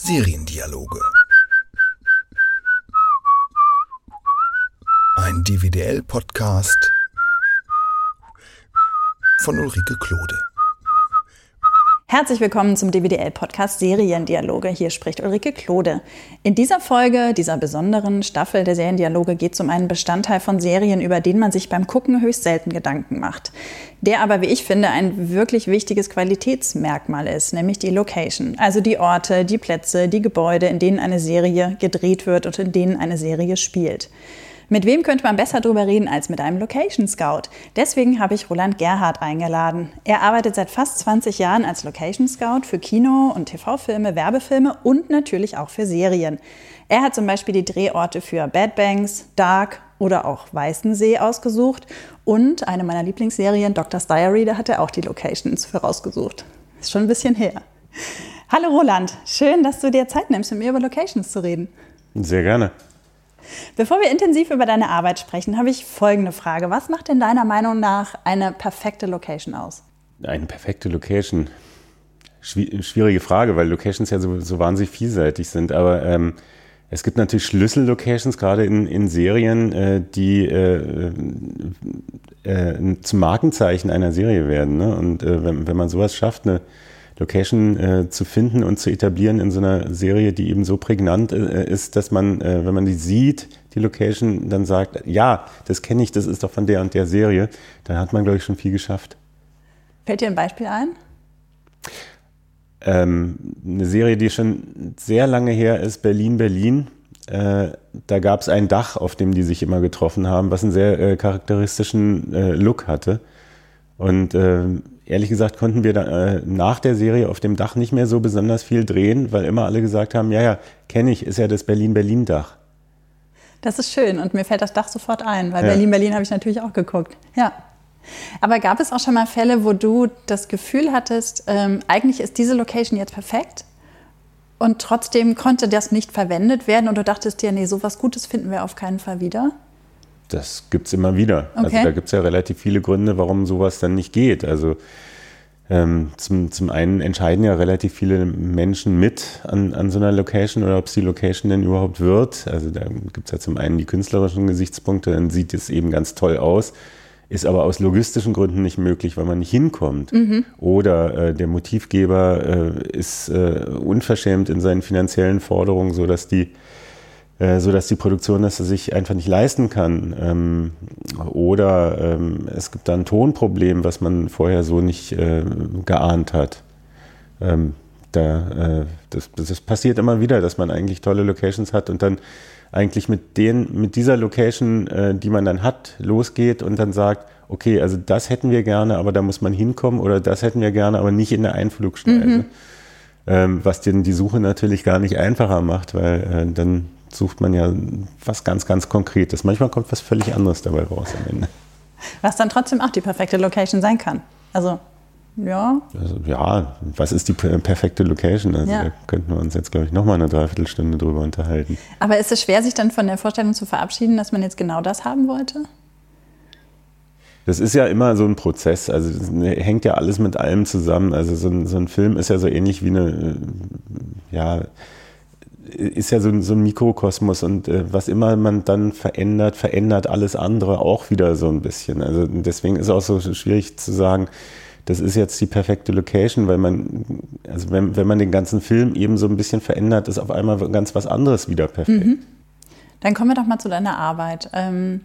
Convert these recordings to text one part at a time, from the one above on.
Seriendialoge. Ein DVDL-Podcast von Ulrike Klode. Herzlich willkommen zum DWDL-Podcast Seriendialoge. Hier spricht Ulrike Klode. In dieser Folge, dieser besonderen Staffel der Seriendialoge, geht es um einen Bestandteil von Serien, über den man sich beim Gucken höchst selten Gedanken macht. Der aber, wie ich finde, ein wirklich wichtiges Qualitätsmerkmal ist, nämlich die Location. Also die Orte, die Plätze, die Gebäude, in denen eine Serie gedreht wird und in denen eine Serie spielt. Mit wem könnte man besser darüber reden als mit einem Location Scout? Deswegen habe ich Roland Gerhardt eingeladen. Er arbeitet seit fast 20 Jahren als Location Scout für Kino- und TV-Filme, Werbefilme und natürlich auch für Serien. Er hat zum Beispiel die Drehorte für Bad Banks, Dark oder auch Weißensee ausgesucht und eine meiner Lieblingsserien, Doctor's Diary, da hat er auch die Locations für rausgesucht. Ist schon ein bisschen her. Hallo Roland, schön, dass du dir Zeit nimmst, mit mir über Locations zu reden. Sehr gerne. Bevor wir intensiv über deine Arbeit sprechen, habe ich folgende Frage. Was macht denn deiner Meinung nach eine perfekte Location aus? Eine perfekte Location. Schwierige Frage, weil Locations ja so, so wahnsinnig vielseitig sind. Aber ähm, es gibt natürlich Schlüssellocations, gerade in, in Serien, äh, die äh, äh, zum Markenzeichen einer Serie werden. Ne? Und äh, wenn, wenn man sowas schafft, eine Location äh, zu finden und zu etablieren in so einer Serie, die eben so prägnant äh, ist, dass man, äh, wenn man die sieht, die Location, dann sagt, ja, das kenne ich, das ist doch von der und der Serie, dann hat man, glaube ich, schon viel geschafft. Fällt dir ein Beispiel ein? Ähm, eine Serie, die schon sehr lange her ist, Berlin, Berlin. Äh, da gab es ein Dach, auf dem die sich immer getroffen haben, was einen sehr äh, charakteristischen äh, Look hatte. Und ähm, ehrlich gesagt konnten wir da, äh, nach der Serie auf dem Dach nicht mehr so besonders viel drehen, weil immer alle gesagt haben, ja, ja, kenne ich, ist ja das Berlin-Berlin-Dach. Das ist schön und mir fällt das Dach sofort ein, weil ja. Berlin-Berlin habe ich natürlich auch geguckt. Ja. Aber gab es auch schon mal Fälle, wo du das Gefühl hattest, ähm, eigentlich ist diese Location jetzt perfekt und trotzdem konnte das nicht verwendet werden und du dachtest dir, nee, sowas Gutes finden wir auf keinen Fall wieder? Das gibt es immer wieder. Also okay. Also da gibt es ja relativ viele Gründe, warum sowas dann nicht geht. Also ähm, zum, zum einen entscheiden ja relativ viele Menschen mit an, an so einer Location oder ob es die Location denn überhaupt wird. Also da gibt es ja zum einen die künstlerischen Gesichtspunkte, dann sieht es eben ganz toll aus, ist aber aus logistischen Gründen nicht möglich, weil man nicht hinkommt. Mhm. Oder äh, der Motivgeber äh, ist äh, unverschämt in seinen finanziellen Forderungen, sodass die so dass die Produktion das sich einfach nicht leisten kann. Ähm, oder ähm, es gibt da ein Tonproblem, was man vorher so nicht äh, geahnt hat. Ähm, da, äh, das, das passiert immer wieder, dass man eigentlich tolle Locations hat und dann eigentlich mit, den, mit dieser Location, äh, die man dann hat, losgeht und dann sagt, okay, also das hätten wir gerne, aber da muss man hinkommen oder das hätten wir gerne, aber nicht in der Einflugschneise. Mhm. Ähm, was denn die Suche natürlich gar nicht einfacher macht, weil äh, dann sucht man ja was ganz, ganz Konkretes. Manchmal kommt was völlig anderes dabei raus am Ende. Was dann trotzdem auch die perfekte Location sein kann. Also, ja. Also, ja, was ist die perfekte Location? Also, ja. da könnten wir uns jetzt, glaube ich, nochmal eine Dreiviertelstunde drüber unterhalten. Aber ist es schwer, sich dann von der Vorstellung zu verabschieden, dass man jetzt genau das haben wollte? Das ist ja immer so ein Prozess. Also, hängt ja alles mit allem zusammen. Also, so ein, so ein Film ist ja so ähnlich wie eine, ja, ist ja so, so ein Mikrokosmos und äh, was immer man dann verändert, verändert alles andere auch wieder so ein bisschen. Also deswegen ist es auch so schwierig zu sagen, das ist jetzt die perfekte Location, weil man, also wenn, wenn man den ganzen Film eben so ein bisschen verändert, ist auf einmal ganz was anderes wieder perfekt. Mhm. Dann kommen wir doch mal zu deiner Arbeit. Ähm,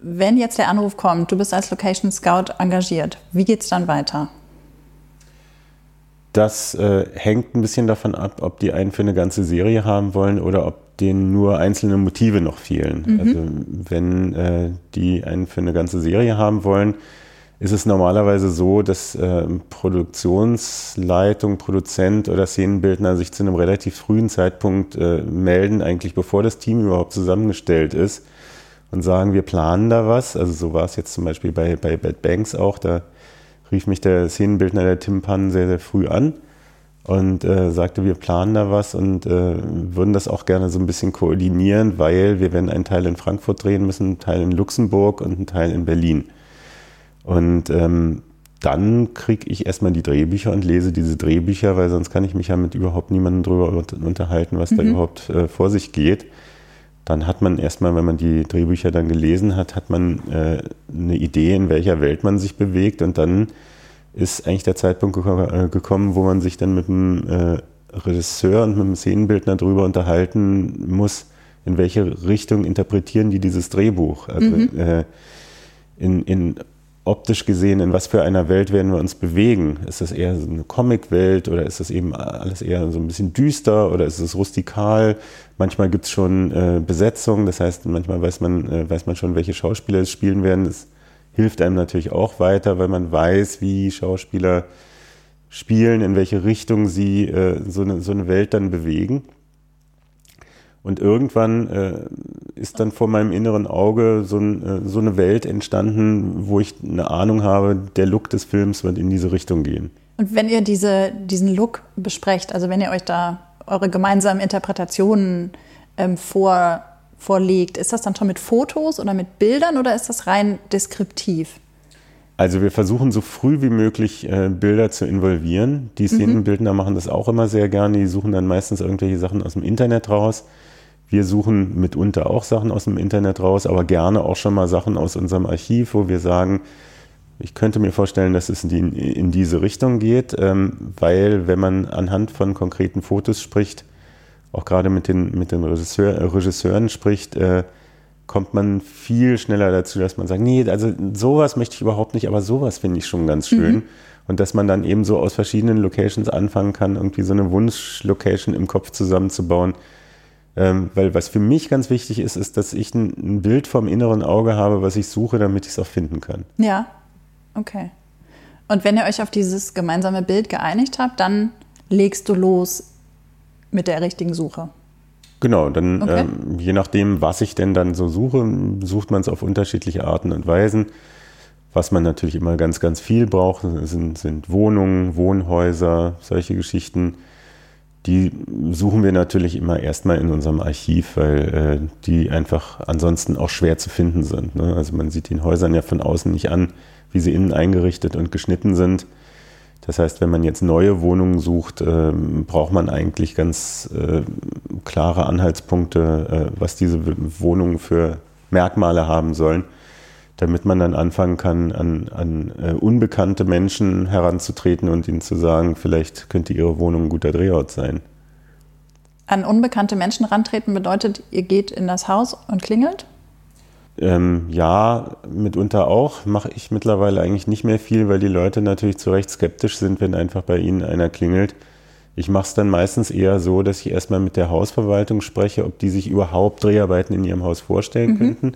wenn jetzt der Anruf kommt, du bist als Location Scout engagiert, wie geht es dann weiter? Das äh, hängt ein bisschen davon ab, ob die einen für eine ganze Serie haben wollen oder ob denen nur einzelne Motive noch fehlen. Mhm. Also wenn äh, die einen für eine ganze Serie haben wollen, ist es normalerweise so, dass äh, Produktionsleitung, Produzent oder Szenenbildner sich zu einem relativ frühen Zeitpunkt äh, melden, eigentlich bevor das Team überhaupt zusammengestellt ist und sagen, wir planen da was. Also so war es jetzt zum Beispiel bei, bei Bad Banks auch. Da rief mich der Szenenbildner, der Tim Pan, sehr, sehr früh an und äh, sagte, wir planen da was und äh, würden das auch gerne so ein bisschen koordinieren, weil wir werden einen Teil in Frankfurt drehen müssen, einen Teil in Luxemburg und einen Teil in Berlin. Und ähm, dann kriege ich erstmal die Drehbücher und lese diese Drehbücher, weil sonst kann ich mich ja mit überhaupt niemandem drüber unterhalten, was mhm. da überhaupt äh, vor sich geht. Dann hat man erstmal, wenn man die Drehbücher dann gelesen hat, hat man äh, eine Idee, in welcher Welt man sich bewegt und dann ist eigentlich der Zeitpunkt äh, gekommen, wo man sich dann mit dem äh, Regisseur und mit dem Szenenbildner darüber unterhalten muss, in welche Richtung interpretieren die dieses Drehbuch. Also mhm. äh, in, in optisch gesehen, in was für einer Welt werden wir uns bewegen? Ist das eher so eine Comic-Welt oder ist das eben alles eher so ein bisschen düster oder ist es rustikal? Manchmal gibt es schon äh, Besetzung, das heißt, manchmal weiß man, äh, weiß man schon, welche Schauspieler es spielen werden. Das hilft einem natürlich auch weiter, weil man weiß, wie Schauspieler spielen, in welche Richtung sie äh, so, eine, so eine Welt dann bewegen. Und irgendwann äh, ist dann vor meinem inneren Auge so, ein, äh, so, eine Welt entstanden, wo ich eine Ahnung habe, der Look des Films wird in diese Richtung gehen. Und wenn ihr diese, diesen Look besprecht, also wenn ihr euch da eure gemeinsamen Interpretationen ähm, vor, vorlegt, ist das dann schon mit Fotos oder mit Bildern oder ist das rein deskriptiv? Also wir versuchen so früh wie möglich äh, Bilder zu involvieren. Die mhm. Szenenbildner mhm. machen das auch immer sehr gerne. Die suchen dann meistens irgendwelche Sachen aus dem Internet raus. Wir suchen mitunter auch Sachen aus dem Internet raus, aber gerne auch schon mal Sachen aus unserem Archiv, wo wir sagen, ich könnte mir vorstellen, dass es in, die, in diese Richtung geht, ähm, weil wenn man anhand von konkreten Fotos spricht, auch gerade mit den, mit den Regisseur, Regisseuren spricht, äh, kommt man viel schneller dazu, dass man sagt, nee, also sowas möchte ich überhaupt nicht, aber sowas finde ich schon ganz schön. Mhm. Und dass man dann eben so aus verschiedenen Locations anfangen kann, irgendwie so eine Wunschlocation im Kopf zusammenzubauen. Ähm, weil was für mich ganz wichtig ist, ist, dass ich ein, ein Bild vom inneren Auge habe, was ich suche, damit ich es auch finden kann. Ja, okay. Und wenn ihr euch auf dieses gemeinsame Bild geeinigt habt, dann legst du los mit der richtigen Suche. Genau, dann okay. ähm, je nachdem, was ich denn dann so suche, sucht man es auf unterschiedliche Arten und Weisen. Was man natürlich immer ganz, ganz viel braucht, sind, sind Wohnungen, Wohnhäuser, solche Geschichten. Die suchen wir natürlich immer erstmal in unserem Archiv, weil äh, die einfach ansonsten auch schwer zu finden sind. Ne? Also man sieht den Häusern ja von außen nicht an, wie sie innen eingerichtet und geschnitten sind. Das heißt, wenn man jetzt neue Wohnungen sucht, äh, braucht man eigentlich ganz äh, klare Anhaltspunkte, äh, was diese Wohnungen für Merkmale haben sollen, damit man dann anfangen kann, an, an äh, unbekannte Menschen heranzutreten und ihnen zu sagen, vielleicht könnte ihre Wohnung ein guter Drehort sein. An unbekannte Menschen rantreten bedeutet, ihr geht in das Haus und klingelt? Ähm, ja, mitunter auch. Mache ich mittlerweile eigentlich nicht mehr viel, weil die Leute natürlich zu Recht skeptisch sind, wenn einfach bei ihnen einer klingelt. Ich mache es dann meistens eher so, dass ich erstmal mit der Hausverwaltung spreche, ob die sich überhaupt Dreharbeiten in ihrem Haus vorstellen mhm. könnten,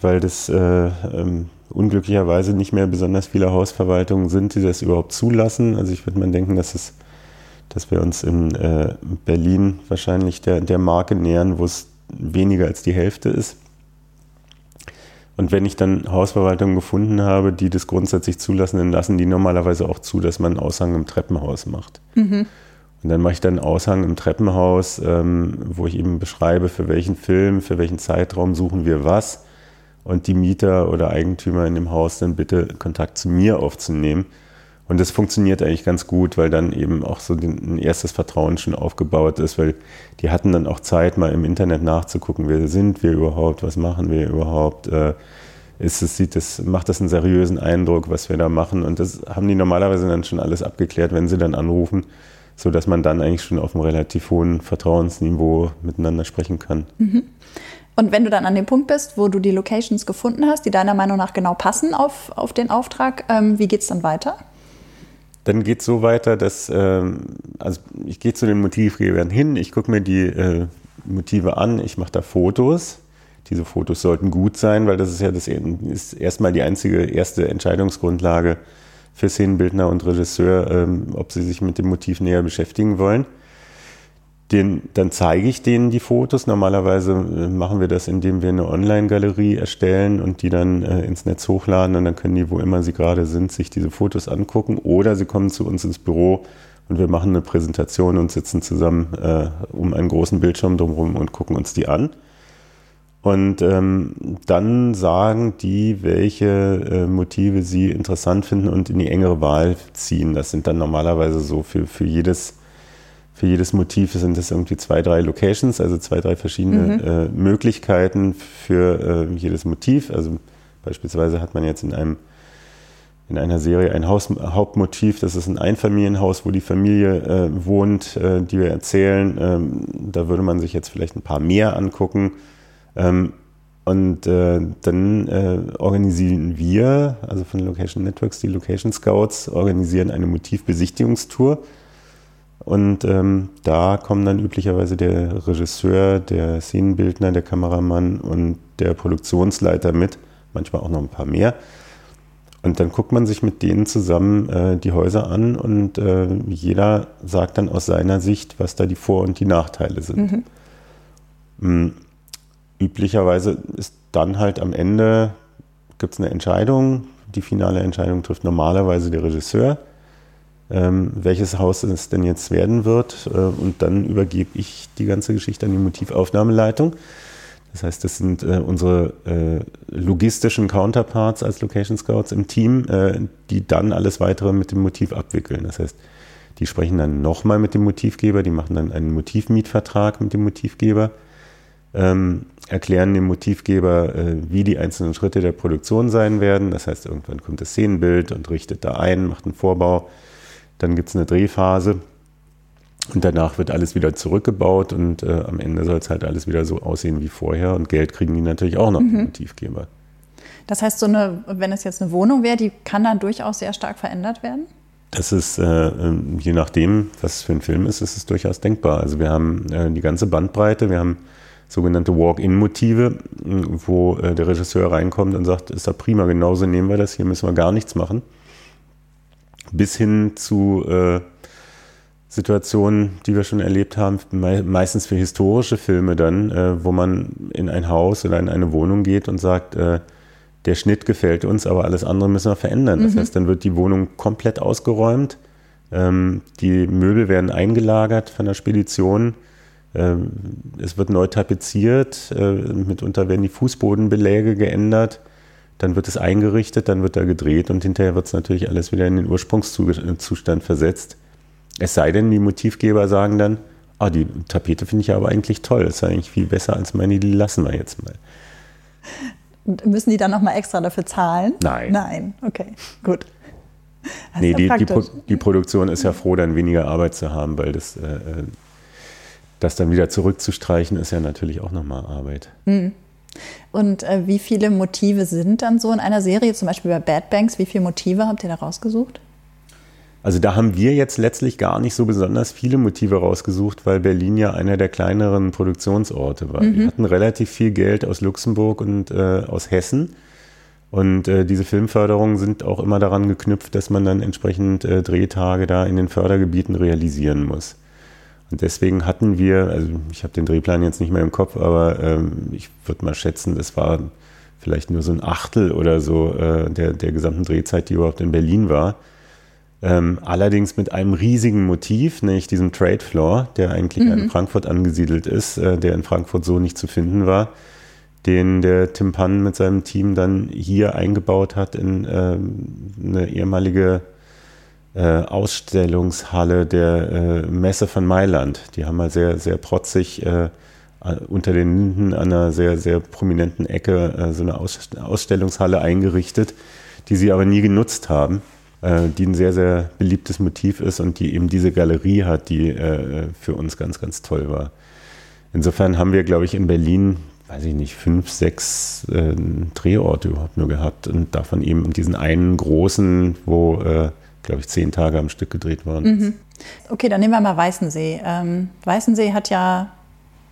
weil das äh, ähm, unglücklicherweise nicht mehr besonders viele Hausverwaltungen sind, die das überhaupt zulassen. Also ich würde mal denken, dass es dass wir uns in äh, Berlin wahrscheinlich der, der Marke nähern, wo es weniger als die Hälfte ist. Und wenn ich dann Hausverwaltungen gefunden habe, die das grundsätzlich zulassen, dann lassen die normalerweise auch zu, dass man einen Aushang im Treppenhaus macht. Mhm. Und dann mache ich dann einen Aushang im Treppenhaus, ähm, wo ich eben beschreibe, für welchen Film, für welchen Zeitraum suchen wir was. Und die Mieter oder Eigentümer in dem Haus dann bitte Kontakt zu mir aufzunehmen. Und das funktioniert eigentlich ganz gut, weil dann eben auch so ein erstes Vertrauen schon aufgebaut ist, weil die hatten dann auch Zeit, mal im Internet nachzugucken, wer sind wir überhaupt, was machen wir überhaupt, äh, ist es, sieht das, macht das einen seriösen Eindruck, was wir da machen. Und das haben die normalerweise dann schon alles abgeklärt, wenn sie dann anrufen, sodass man dann eigentlich schon auf einem relativ hohen Vertrauensniveau miteinander sprechen kann. Mhm. Und wenn du dann an dem Punkt bist, wo du die Locations gefunden hast, die deiner Meinung nach genau passen auf, auf den Auftrag, ähm, wie geht es dann weiter? Dann geht es so weiter, dass ähm, also ich gehe zu den Motivgebern hin, ich gucke mir die äh, Motive an, ich mache da Fotos. Diese Fotos sollten gut sein, weil das ist ja das ist erstmal die einzige erste Entscheidungsgrundlage für Szenenbildner und Regisseur, ähm, ob sie sich mit dem Motiv näher beschäftigen wollen. Den, dann zeige ich denen die Fotos. Normalerweise äh, machen wir das, indem wir eine Online-Galerie erstellen und die dann äh, ins Netz hochladen und dann können die, wo immer sie gerade sind, sich diese Fotos angucken oder sie kommen zu uns ins Büro und wir machen eine Präsentation und sitzen zusammen äh, um einen großen Bildschirm drumherum und gucken uns die an. Und ähm, dann sagen die, welche äh, Motive sie interessant finden und in die engere Wahl ziehen. Das sind dann normalerweise so für, für, jedes, für jedes Motiv sind es irgendwie zwei, drei Locations, also zwei, drei verschiedene mhm. äh, Möglichkeiten für äh, jedes Motiv. Also beispielsweise hat man jetzt in einem in einer Serie ein Haus, Hauptmotiv, das ist ein Einfamilienhaus, wo die Familie äh, wohnt, äh, die wir erzählen. Ähm, da würde man sich jetzt vielleicht ein paar mehr angucken. Ähm, und äh, dann äh, organisieren wir, also von Location Networks, die Location Scouts, organisieren eine Motivbesichtigungstour. Und ähm, da kommen dann üblicherweise der Regisseur, der Szenenbildner, der Kameramann und der Produktionsleiter mit, manchmal auch noch ein paar mehr. Und dann guckt man sich mit denen zusammen äh, die Häuser an und äh, jeder sagt dann aus seiner Sicht, was da die Vor- und die Nachteile sind. Mhm. Mm, üblicherweise ist dann halt am Ende, gibt es eine Entscheidung, die finale Entscheidung trifft normalerweise der Regisseur, ähm, welches Haus es denn jetzt werden wird. Äh, und dann übergebe ich die ganze Geschichte an die Motivaufnahmeleitung. Das heißt, das sind äh, unsere äh, logistischen Counterparts als Location Scouts im Team, äh, die dann alles weitere mit dem Motiv abwickeln. Das heißt, die sprechen dann nochmal mit dem Motivgeber, die machen dann einen Motivmietvertrag mit dem Motivgeber ähm, erklären dem Motivgeber, äh, wie die einzelnen Schritte der Produktion sein werden. Das heißt, irgendwann kommt das Szenenbild und richtet da ein, macht einen Vorbau. Dann gibt es eine Drehphase und danach wird alles wieder zurückgebaut und äh, am Ende soll es halt alles wieder so aussehen wie vorher und Geld kriegen die natürlich auch noch, mhm. die Motivgeber. Das heißt, so eine, wenn es jetzt eine Wohnung wäre, die kann dann durchaus sehr stark verändert werden? Das ist, äh, ähm, je nachdem, was es für ein Film ist, ist es durchaus denkbar. Also wir haben äh, die ganze Bandbreite, wir haben sogenannte Walk-in-Motive, wo äh, der Regisseur reinkommt und sagt, ist da prima, genauso nehmen wir das, hier müssen wir gar nichts machen. Bis hin zu äh, Situationen, die wir schon erlebt haben, me meistens für historische Filme dann, äh, wo man in ein Haus oder in eine Wohnung geht und sagt, äh, der Schnitt gefällt uns, aber alles andere müssen wir verändern. Das mhm. heißt, dann wird die Wohnung komplett ausgeräumt, ähm, die Möbel werden eingelagert von der Spedition, ähm, es wird neu tapeziert, äh, mitunter werden die Fußbodenbeläge geändert, dann wird es eingerichtet, dann wird da gedreht und hinterher wird es natürlich alles wieder in den Ursprungszustand versetzt. Es sei denn, die Motivgeber sagen dann, ah, die Tapete finde ich aber eigentlich toll, das ist eigentlich viel besser als meine, die lassen wir jetzt mal. Müssen die dann nochmal extra dafür zahlen? Nein. Nein, okay, gut. Das nee, die, die, Pro die, Produktion ist ja froh, dann weniger Arbeit zu haben, weil das äh, äh das dann wieder zurückzustreichen, ist ja natürlich auch nochmal Arbeit. Mhm. Und äh, wie viele Motive sind dann so in einer Serie? Zum Beispiel bei Bad Banks, wie viele Motive habt ihr da rausgesucht? Also da haben wir jetzt letztlich gar nicht so besonders viele Motive rausgesucht, weil Berlin ja einer der kleineren Produktionsorte war. Mhm. Wir hatten relativ viel Geld aus Luxemburg und äh, aus Hessen. Und äh, diese Filmförderungen sind auch immer daran geknüpft, dass man dann entsprechend äh, Drehtage da in den Fördergebieten realisieren muss. Deswegen hatten wir, also ich habe den Drehplan jetzt nicht mehr im Kopf, aber ähm, ich würde mal schätzen, das war vielleicht nur so ein Achtel oder so äh, der, der gesamten Drehzeit, die überhaupt in Berlin war. Ähm, allerdings mit einem riesigen Motiv, nämlich diesem Trade Floor, der eigentlich mhm. in Frankfurt angesiedelt ist, äh, der in Frankfurt so nicht zu finden war, den der Tim Pan mit seinem Team dann hier eingebaut hat in äh, eine ehemalige äh, Ausstellungshalle der äh, Messe von Mailand. Die haben mal sehr, sehr protzig äh, unter den Linden an einer sehr, sehr prominenten Ecke äh, so eine Ausstellungshalle eingerichtet, die sie aber nie genutzt haben, äh, die ein sehr, sehr beliebtes Motiv ist und die eben diese Galerie hat, die äh, für uns ganz, ganz toll war. Insofern haben wir, glaube ich, in Berlin, weiß ich nicht, fünf, sechs Drehorte überhaupt nur gehabt und davon eben diesen einen großen, wo glaube ich, zehn Tage am Stück gedreht worden mhm. Okay, dann nehmen wir mal Weißensee. Ähm, Weißensee hat ja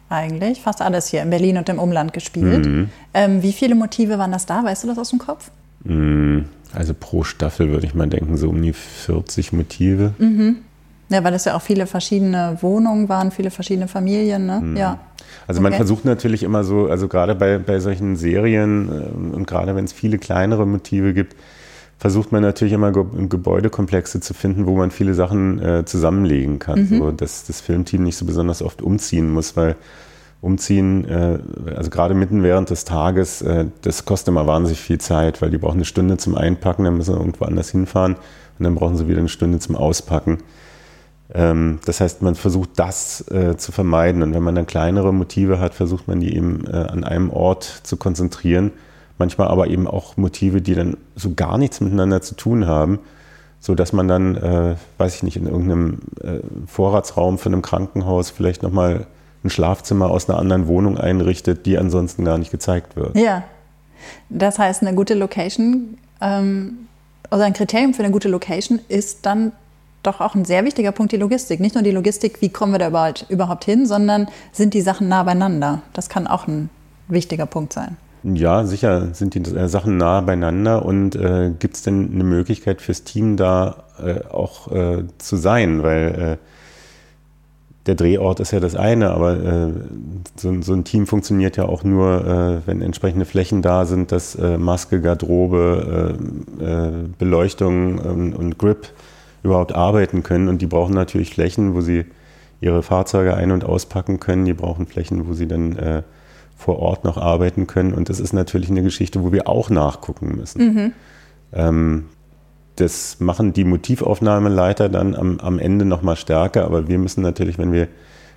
eigentlich fast alles hier in Berlin und im Umland gespielt. Mhm. Ähm, wie viele Motive waren das da? Weißt du das aus dem Kopf? Mhm. Also pro Staffel würde ich mal denken, so um die 40 Motive. Mhm. Ja, weil es ja auch viele verschiedene Wohnungen waren, viele verschiedene Familien, ne? Mhm. Ja. Also okay. man versucht natürlich immer so, also gerade bei, bei solchen Serien äh, und gerade wenn es viele kleinere Motive gibt, versucht man natürlich immer Gebäudekomplexe zu finden, wo man viele Sachen äh, zusammenlegen kann, mhm. so dass das Filmteam nicht so besonders oft umziehen muss, weil umziehen, äh, also gerade mitten während des Tages, äh, das kostet immer wahnsinnig viel Zeit, weil die brauchen eine Stunde zum Einpacken, dann müssen sie irgendwo anders hinfahren und dann brauchen sie wieder eine Stunde zum Auspacken. Ähm, das heißt, man versucht das äh, zu vermeiden und wenn man dann kleinere Motive hat, versucht man die eben an einem Ort zu konzentrieren. Manchmal aber eben auch Motive, die dann so gar nichts miteinander zu tun haben, so dass man dann, äh, weiß ich nicht, in irgendeinem äh, Vorratsraum von einem Krankenhaus vielleicht nochmal ein Schlafzimmer aus einer anderen Wohnung einrichtet, die ansonsten gar nicht gezeigt wird. Ja, das heißt, eine gute Location, ähm, also ein Kriterium für eine gute Location ist dann doch auch ein sehr wichtiger Punkt die Logistik. Nicht nur die Logistik, wie kommen wir da überhaupt, überhaupt hin, sondern sind die Sachen nah beieinander. Das kann auch ein wichtiger Punkt sein. Ja, sicher sind die äh, Sachen nah beieinander und äh, gibt es denn eine Möglichkeit fürs Team da äh, auch äh, zu sein, weil äh, der Drehort ist ja das eine, aber äh, so, so, ein Team funktioniert ja auch nur, wenn entsprechende Flächen da sind, dass Maske, Garderobe, Beleuchtung ähm, und Grip überhaupt arbeiten können. Und die brauchen natürlich Flächen, wo sie ihre Fahrzeuge ein- und auspacken können. Die brauchen Flächen, wo sie dann vor Ort noch arbeiten können. Und das ist natürlich eine Geschichte, wo wir auch nachgucken müssen. Mhm. Ähm, das machen die Motivaufnahmeleiter dann am, am Ende nochmal stärker, aber wir müssen natürlich, wenn wir,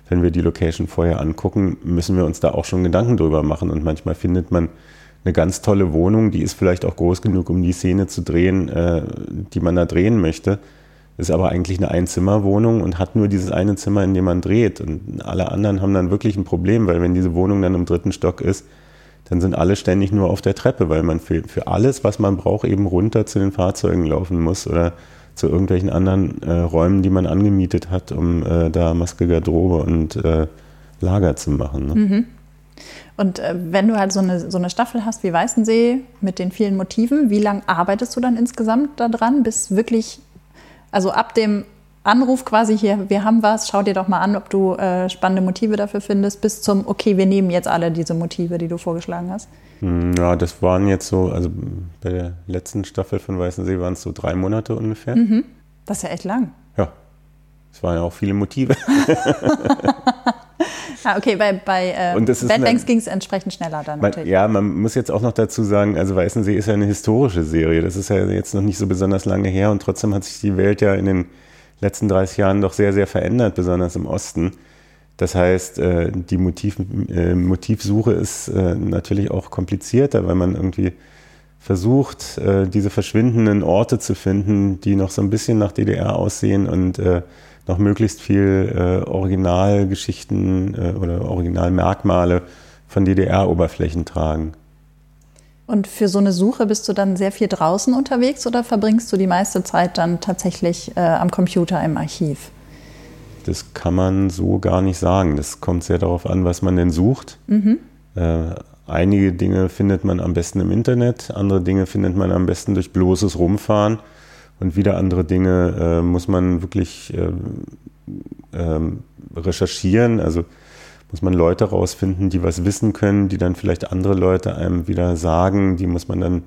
wenn wir die Location vorher angucken, müssen wir uns da auch schon Gedanken drüber machen. Und manchmal findet man eine ganz tolle Wohnung, die ist vielleicht auch groß genug, um die Szene zu drehen, äh, die man da drehen möchte. Ist aber eigentlich eine Einzimmerwohnung und hat nur dieses eine Zimmer, in dem man dreht. Und alle anderen haben dann wirklich ein Problem, weil wenn diese Wohnung dann im dritten Stock ist, dann sind alle ständig nur auf der Treppe, weil man für, für alles, was man braucht, eben runter zu den Fahrzeugen laufen muss oder zu irgendwelchen anderen äh, Räumen, die man angemietet hat, um äh, da Maske, Garderobe und äh, Lager zu machen. Ne? Mhm. Und äh, wenn du halt so eine, so eine Staffel hast wie Weißensee mit den vielen Motiven, wie lange arbeitest du dann insgesamt daran, bis wirklich, also ab dem Anruf quasi hier, wir haben was, schau dir doch mal an, ob du äh, spannende Motive dafür findest, bis zum, okay, wir nehmen jetzt alle diese Motive, die du vorgeschlagen hast? Hm, ja, das waren jetzt so, also bei der letzten Staffel von Weißensee waren es so drei Monate ungefähr. Mhm. Das ist ja echt lang. Ja, es waren ja auch viele Motive. ah, okay, bei, bei äh, Bad Banks ging es entsprechend schneller dann man, natürlich. Ja, man muss jetzt auch noch dazu sagen, also Weißensee ist ja eine historische Serie. Das ist ja jetzt noch nicht so besonders lange her und trotzdem hat sich die Welt ja in den letzten 30 Jahren doch sehr, sehr verändert, besonders im Osten. Das heißt, äh, die Motiv, äh, Motivsuche ist äh, natürlich auch komplizierter, weil man irgendwie versucht, diese verschwindenden Orte zu finden, die noch so ein bisschen nach DDR aussehen und noch möglichst viel Originalgeschichten oder Originalmerkmale von DDR-Oberflächen tragen. Und für so eine Suche bist du dann sehr viel draußen unterwegs oder verbringst du die meiste Zeit dann tatsächlich äh, am Computer im Archiv? Das kann man so gar nicht sagen. Das kommt sehr darauf an, was man denn sucht. Mhm. Äh, einige Dinge findet man am besten im Internet, andere Dinge findet man am besten durch bloßes Rumfahren und wieder andere Dinge äh, muss man wirklich äh, recherchieren. Also muss man Leute rausfinden, die was wissen können, die dann vielleicht andere Leute einem wieder sagen, die muss man dann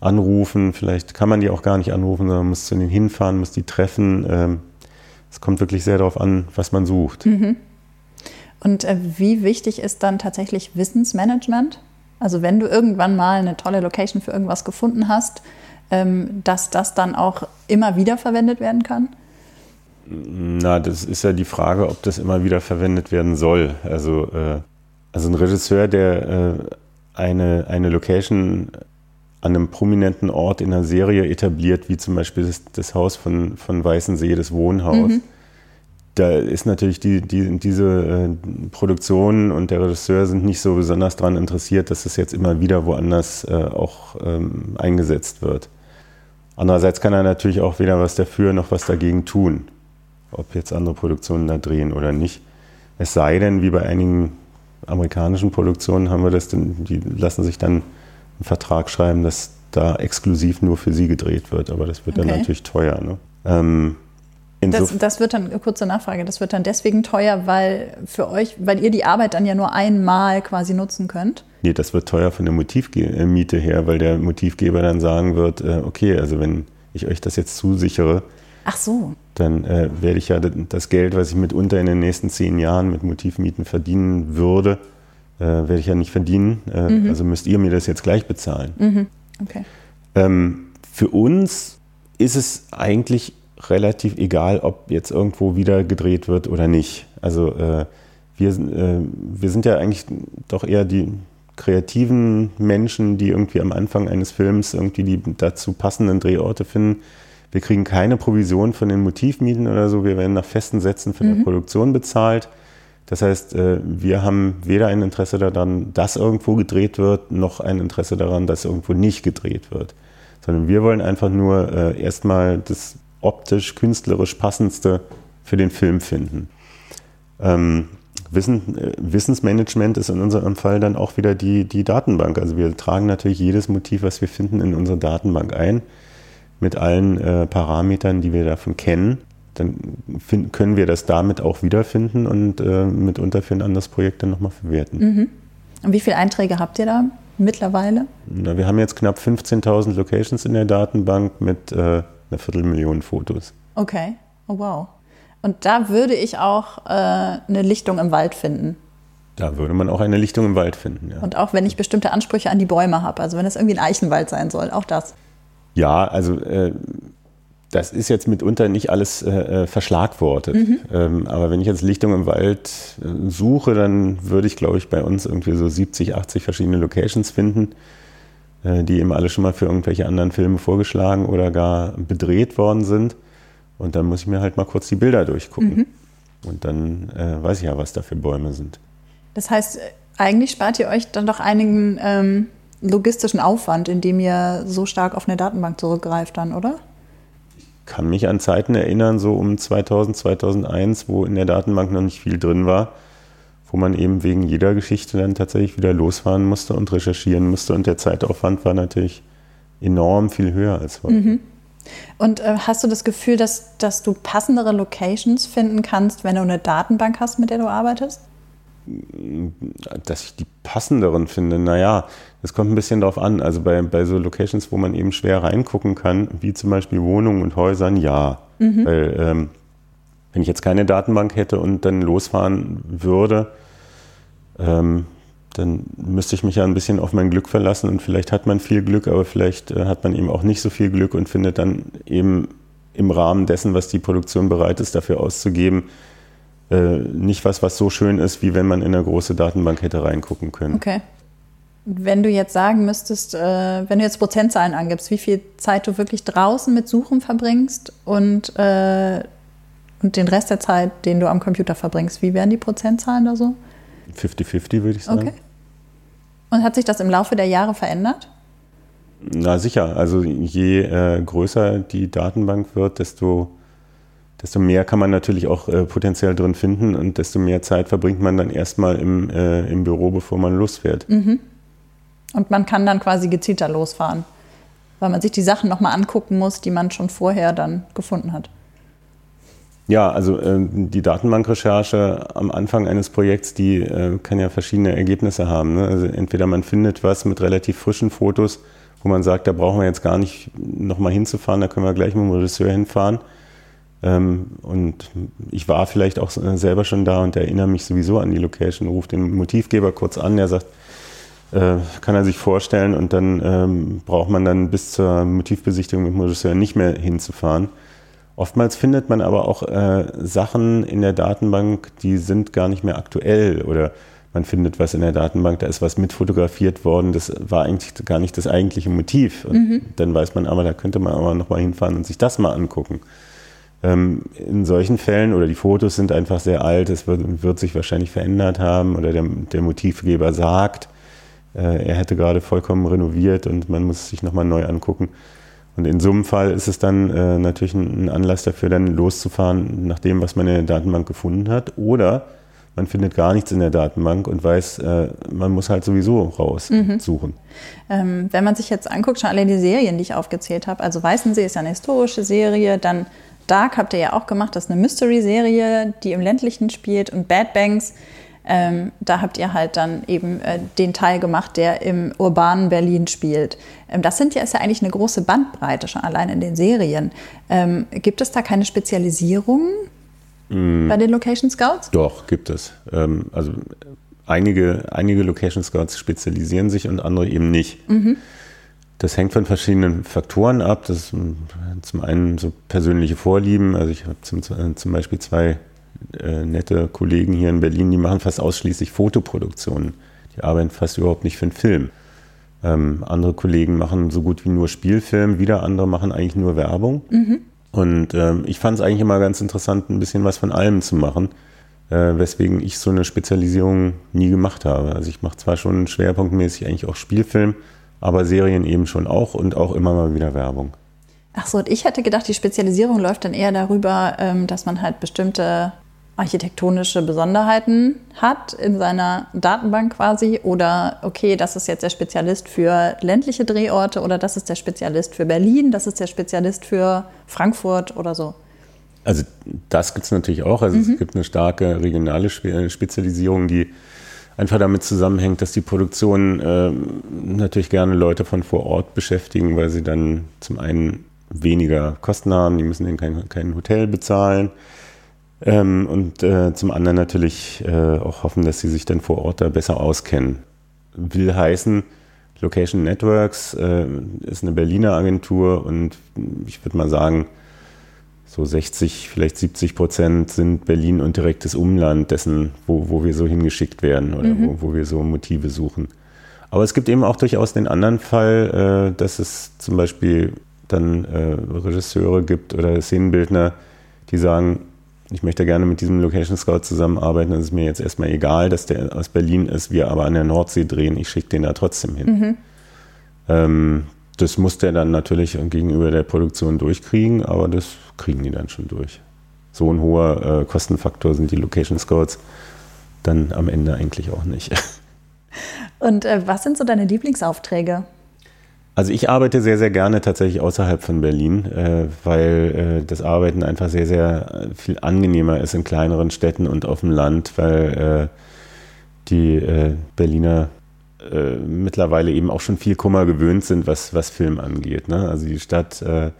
anrufen, vielleicht kann man die auch gar nicht anrufen, sondern muss zu denen hinfahren, muss die treffen. Ähm, es kommt wirklich sehr darauf an, was man sucht. Mhm. Und äh, wie wichtig ist dann tatsächlich Wissensmanagement? Also wenn du irgendwann mal eine tolle Location für irgendwas gefunden hast, dass das dann auch immer wieder verwendet werden kann? Na, das ist ja die Frage, ob das immer wieder verwendet werden soll. Also, äh, also ein Regisseur, der äh, eine, eine Location an einem prominenten Ort in einer Serie etabliert, wie zum Beispiel das, das Haus von, von Weißensee, das Wohnhaus. Mhm. Da ist natürlich die, die, diese äh, Produktion und der Regisseur sind nicht so besonders daran interessiert, dass es jetzt immer wieder woanders äh, auch ähm, eingesetzt wird. Andererseits kann er natürlich auch weder was dafür noch was dagegen tun ob jetzt andere Produktionen da drehen oder nicht. Es sei denn, wie bei einigen amerikanischen Produktionen haben wir das, die lassen sich dann einen Vertrag schreiben, dass da exklusiv nur für sie gedreht wird, aber das wird okay. dann natürlich teuer. Ne? Ähm, das, das, wird dann, kurze Nachfrage, das wird dann deswegen teuer, weil für euch, weil ihr die Arbeit dann ja nur einmal quasi nutzen könnt? Nee, das wird teuer von der Motivmiete her, weil der Motivgeber dann sagen wird, äh, okay, also wenn ich euch das jetzt zusichere, Ach so dann äh, werde ich ja das Geld, was ich mitunter in den nächsten zehn Jahren mit Motivmieten verdienen würde, äh, werde ich ja nicht verdienen. Äh, mhm. Also müsst ihr mir das jetzt gleich bezahlen. Mhm. Okay. Ähm, für uns ist es eigentlich relativ egal, ob jetzt irgendwo wieder gedreht wird oder nicht. Also äh, wir, äh, wir sind ja eigentlich doch eher die kreativen Menschen, die irgendwie am Anfang eines Films irgendwie die dazu passenden Drehorte finden. Wir kriegen keine Provision von den Motivmieten oder so. Wir werden nach festen Sätzen von mhm. der Produktion bezahlt. Das heißt, äh, wir haben weder ein Interesse daran, dass irgendwo gedreht wird, noch ein Interesse daran, dass irgendwo nicht gedreht wird. Sondern wir wollen einfach nur äh, erstmal das optisch, künstlerisch passendste für den Film finden. Ähm, Wissen, äh, Wissensmanagement ist in unserem Fall dann auch wieder die, die Datenbank. Also wir tragen natürlich jedes Motiv, was wir finden, in unsere Datenbank ein, mit allen äh, Parametern, die wir davon kennen. Dann find, können wir das damit auch wiederfinden und äh, mitunter für ein anderes Projekt dann nochmal verwerten. Mhm. Und wie viele Einträge habt ihr da mittlerweile? Na, wir haben jetzt knapp 15.000 Locations in der Datenbank mit äh, einer Viertelmillion Fotos. Okay, oh wow. Und da würde ich auch äh, eine Lichtung im Wald finden. Da würde man auch eine Lichtung im Wald finden, ja. Und auch wenn ich bestimmte Ansprüche an die Bäume habe, also wenn es irgendwie ein Eichenwald sein soll, auch das. Ja, also äh, das ist jetzt mitunter nicht alles äh, äh verschlagwortet. Mhm. Ähm, aber wenn ich jetzt Lichtung im Wald äh, suche, dann würde ich, glaube ich, bei uns irgendwie so 70, 80 verschiedene Locations finden, die eben alle schon mal für irgendwelche anderen Filme vorgeschlagen oder gar bedreht worden sind. Und dann muss ich mir halt mal kurz die Bilder durchgucken. Mhm. Und dann äh, weiß ich ja, was da für Bäume sind. Das heißt, eigentlich spart ihr euch dann doch einigen ähm, logistischen Aufwand, indem ihr so stark auf eine Datenbank zurückgreift dann, oder? Ich kann mich an Zeiten erinnern, so um 2000, 2001, wo in der Datenbank noch nicht viel drin war, wo man eben wegen jeder Geschichte dann tatsächlich wieder losfahren musste und recherchieren musste. Und der Zeitaufwand war natürlich enorm viel höher als heute. Mhm. Und äh, hast du das Gefühl, dass, dass du passendere Locations finden kannst, wenn du eine Datenbank hast, mit der du arbeitest? Dass ich die passenderen finde, naja, das kommt ein bisschen darauf an. Also bei, bei so Locations, wo man eben schwer reingucken kann, wie zum Beispiel Wohnungen und Häusern, ja. Mhm. Weil ähm, wenn ich jetzt keine Datenbank hätte und dann losfahren würde, ähm, dann müsste ich mich ja ein bisschen auf mein Glück verlassen und vielleicht hat man viel Glück, aber vielleicht äh, hat man eben auch nicht so viel Glück und findet dann eben im Rahmen dessen, was die Produktion bereit ist, dafür auszugeben, äh, nicht was, was so schön ist, wie wenn man in eine große Datenbank hätte reingucken können. Okay. Wenn du jetzt sagen müsstest, äh, wenn du jetzt Prozentzahlen angibst, wie viel Zeit du wirklich draußen mit Suchen verbringst und, und den Rest der Zeit, den du am Computer verbringst, wie wären die Prozentzahlen da so? 50-50 würde ich sagen. Okay. Und hat sich das im Laufe der Jahre verändert? Na sicher. Also je äh, größer die Datenbank wird, desto, desto mehr kann man natürlich auch äh, potenziell drin finden und desto mehr Zeit verbringt man dann erstmal im, äh, im Büro, bevor man losfährt. Mhm. Und man kann dann quasi gezielter losfahren, weil man sich die Sachen nochmal angucken muss, die man schon vorher dann gefunden hat. Ja, also äh, die Datenbankrecherche am Anfang eines Projekts, die äh, kann ja verschiedene Ergebnisse haben. Ne? Also entweder man findet was mit relativ frischen Fotos, wo man sagt, da brauchen wir jetzt gar nicht nochmal hinzufahren, da können wir gleich mit dem Regisseur hinfahren. Ähm, und ich war vielleicht auch selber schon da und erinnere mich sowieso an die Location, ruft den Motivgeber kurz an, der sagt, äh, kann er sich vorstellen und dann ähm, braucht man dann bis zur Motivbesichtigung mit dem Regisseur nicht mehr hinzufahren. Oftmals findet man aber auch äh, Sachen in der Datenbank, die sind gar nicht mehr aktuell oder man findet was in der Datenbank, da ist was mitfotografiert worden, das war eigentlich gar nicht das eigentliche Motiv. Und mhm. dann weiß man aber, da könnte man aber nochmal hinfahren und sich das mal angucken. Ähm, in solchen Fällen, oder die Fotos sind einfach sehr alt, es wird, wird sich wahrscheinlich verändert haben oder der, der Motivgeber sagt, äh, er hätte gerade vollkommen renoviert und man muss es sich nochmal neu angucken. Und in so einem Fall ist es dann äh, natürlich ein Anlass dafür, dann loszufahren nach dem, was man in der Datenbank gefunden hat. Oder man findet gar nichts in der Datenbank und weiß, äh, man muss halt sowieso raussuchen. Mhm. Ähm, wenn man sich jetzt anguckt, schon alle die Serien, die ich aufgezählt habe, also Weißensee ist ja eine historische Serie, dann Dark habt ihr ja auch gemacht, das ist eine Mystery-Serie, die im ländlichen spielt und Bad Banks Ähm, da habt ihr halt dann eben äh, den Teil gemacht, der im urbanen Berlin spielt. Ähm, das sind ja, ist ja eigentlich eine große Bandbreite schon allein in den Serien. Ähm, gibt es da keine Spezialisierungen mm. bei den Location Scouts? Doch, gibt es. Ähm, also einige, einige Location Scouts spezialisieren sich und andere eben nicht. Mhm. Das hängt von verschiedenen Faktoren ab. Das zum einen so persönliche Vorlieben. Also ich habe zum, zum Beispiel zwei äh, nette Kollegen hier in Berlin, die machen fast ausschließlich Fotoproduktionen. Die arbeiten fast überhaupt nicht für einen Film. Ähm, andere Kollegen machen so gut wie nur Spielfilm, wieder andere machen eigentlich nur Werbung. Mhm. Und ähm, ich fand es eigentlich immer ganz interessant, ein bisschen was von allem zu machen, äh, weswegen ich so eine Spezialisierung nie gemacht habe. Also ich mache zwar schon schwerpunktmäßig eigentlich auch Spielfilm, aber Serien eben schon auch und auch immer mal wieder Werbung. Ach so, und ich hätte gedacht, die Spezialisierung läuft dann eher darüber, ähm, dass man halt bestimmte architektonische Besonderheiten hat in seiner Datenbank quasi oder okay, das ist jetzt der Spezialist für ländliche Drehorte oder das ist der Spezialist für Berlin, das ist der Spezialist für Frankfurt oder so. Also das gibt es natürlich auch. Also mhm. es gibt eine starke regionale Spezialisierung, die einfach damit zusammenhängt, dass die Produktionen äh, natürlich gerne Leute von vor Ort beschäftigen, weil sie dann zum einen weniger Kosten haben, die müssen denen kein, kein Hotel bezahlen. Ähm, und äh, zum anderen natürlich äh, auch hoffen, dass sie sich dann vor Ort da besser auskennen. Will heißen, Location Networks äh, ist eine Berliner Agentur und ich würde mal sagen, so 60, vielleicht 70 Prozent sind Berlin und direktes Umland dessen, wo, wo wir so hingeschickt werden oder mhm. wo, wo wir so Motive suchen. Aber es gibt eben auch durchaus den anderen Fall, äh, dass es zum Beispiel dann äh, Regisseure gibt oder Szenenbildner, die sagen, ich möchte gerne mit diesem Location Scout zusammenarbeiten. Es ist mir jetzt erstmal egal, dass der aus Berlin ist, wir aber an der Nordsee drehen. Ich schicke den da trotzdem hin. Mhm. Ähm, das muss der dann natürlich gegenüber der Produktion durchkriegen, aber das kriegen die dann schon durch. So ein hoher äh, Kostenfaktor sind die Location Scouts dann am Ende eigentlich auch nicht. Und äh, was sind so deine Lieblingsaufträge? Also ich arbeite sehr, sehr gerne tatsächlich außerhalb von Berlin, äh, weil äh, das Arbeiten einfach sehr, sehr viel angenehmer ist in kleineren Städten und auf dem Land, weil äh, die äh, Berliner äh, mittlerweile eben auch schon viel Kummer gewöhnt sind, was, was Film angeht. Ne? Also die Stadt äh,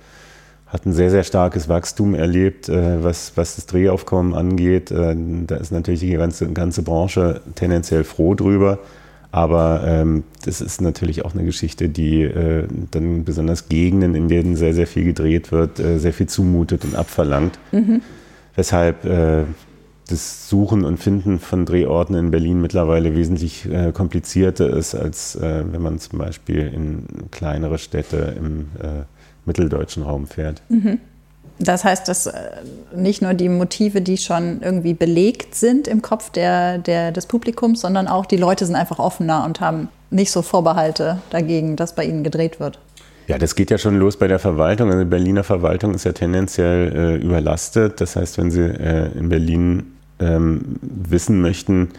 hat ein sehr, sehr starkes Wachstum erlebt, was, was das Drehaufkommen angeht. da ist natürlich die ganze, ganze Branche tendenziell froh drüber. Aber ähm, das ist natürlich auch eine Geschichte, die äh, dann besonders Gegenden, in denen sehr, sehr viel gedreht wird, äh, sehr viel zumutet und abverlangt. Mhm. Weshalb äh, das Suchen und Finden von Drehorten in Berlin mittlerweile wesentlich äh, komplizierter ist, als äh, wenn man zum Beispiel in kleinere Städte im äh, mitteldeutschen Raum fährt. Mhm. Das heißt, dass äh, nicht nur die Motive, die schon irgendwie belegt sind im Kopf der, der, des Publikums, sondern auch die Leute sind einfach offener und haben nicht so Vorbehalte dagegen, dass bei ihnen gedreht wird. Ja, das geht ja schon los bei der Verwaltung. Also die Berliner Verwaltung ist ja tendenziell äh, überlastet. Das heißt, wenn Sie äh, in Berlin ähm, wissen möchten,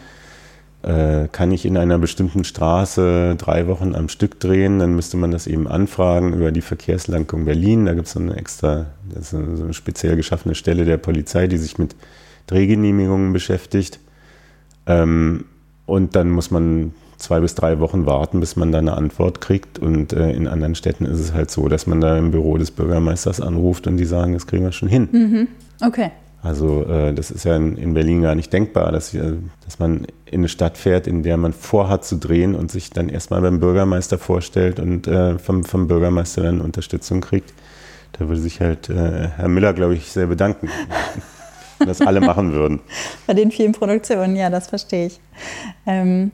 kann ich in einer bestimmten Straße drei Wochen am Stück drehen, dann müsste man das eben anfragen über die Verkehrslenkung Berlin. Da gibt es so eine extra, so eine speziell geschaffene Stelle der Polizei, die sich mit Drehgenehmigungen beschäftigt. Ähm, und dann muss man zwei bis drei Wochen warten, bis man da eine Antwort kriegt. Und äh, in anderen Städten ist es halt so, dass man da im Büro des Bürgermeisters anruft und die sagen, das kriegen wir schon hin. Mhm. Okay. Also äh, das ist ja in, in, Berlin gar nicht denkbar, dass, äh, dass man in eine Stadt fährt, in der man vorhat zu drehen und sich dann erstmal beim Bürgermeister vorstellt und äh, vom, vom Bürgermeister dann Unterstützung kriegt. Da würde sich halt äh, Herr Müller, glaube ich, sehr bedanken das alle machen würden. Bei den vielen Produktionen, ja, das verstehe ich. Ähm,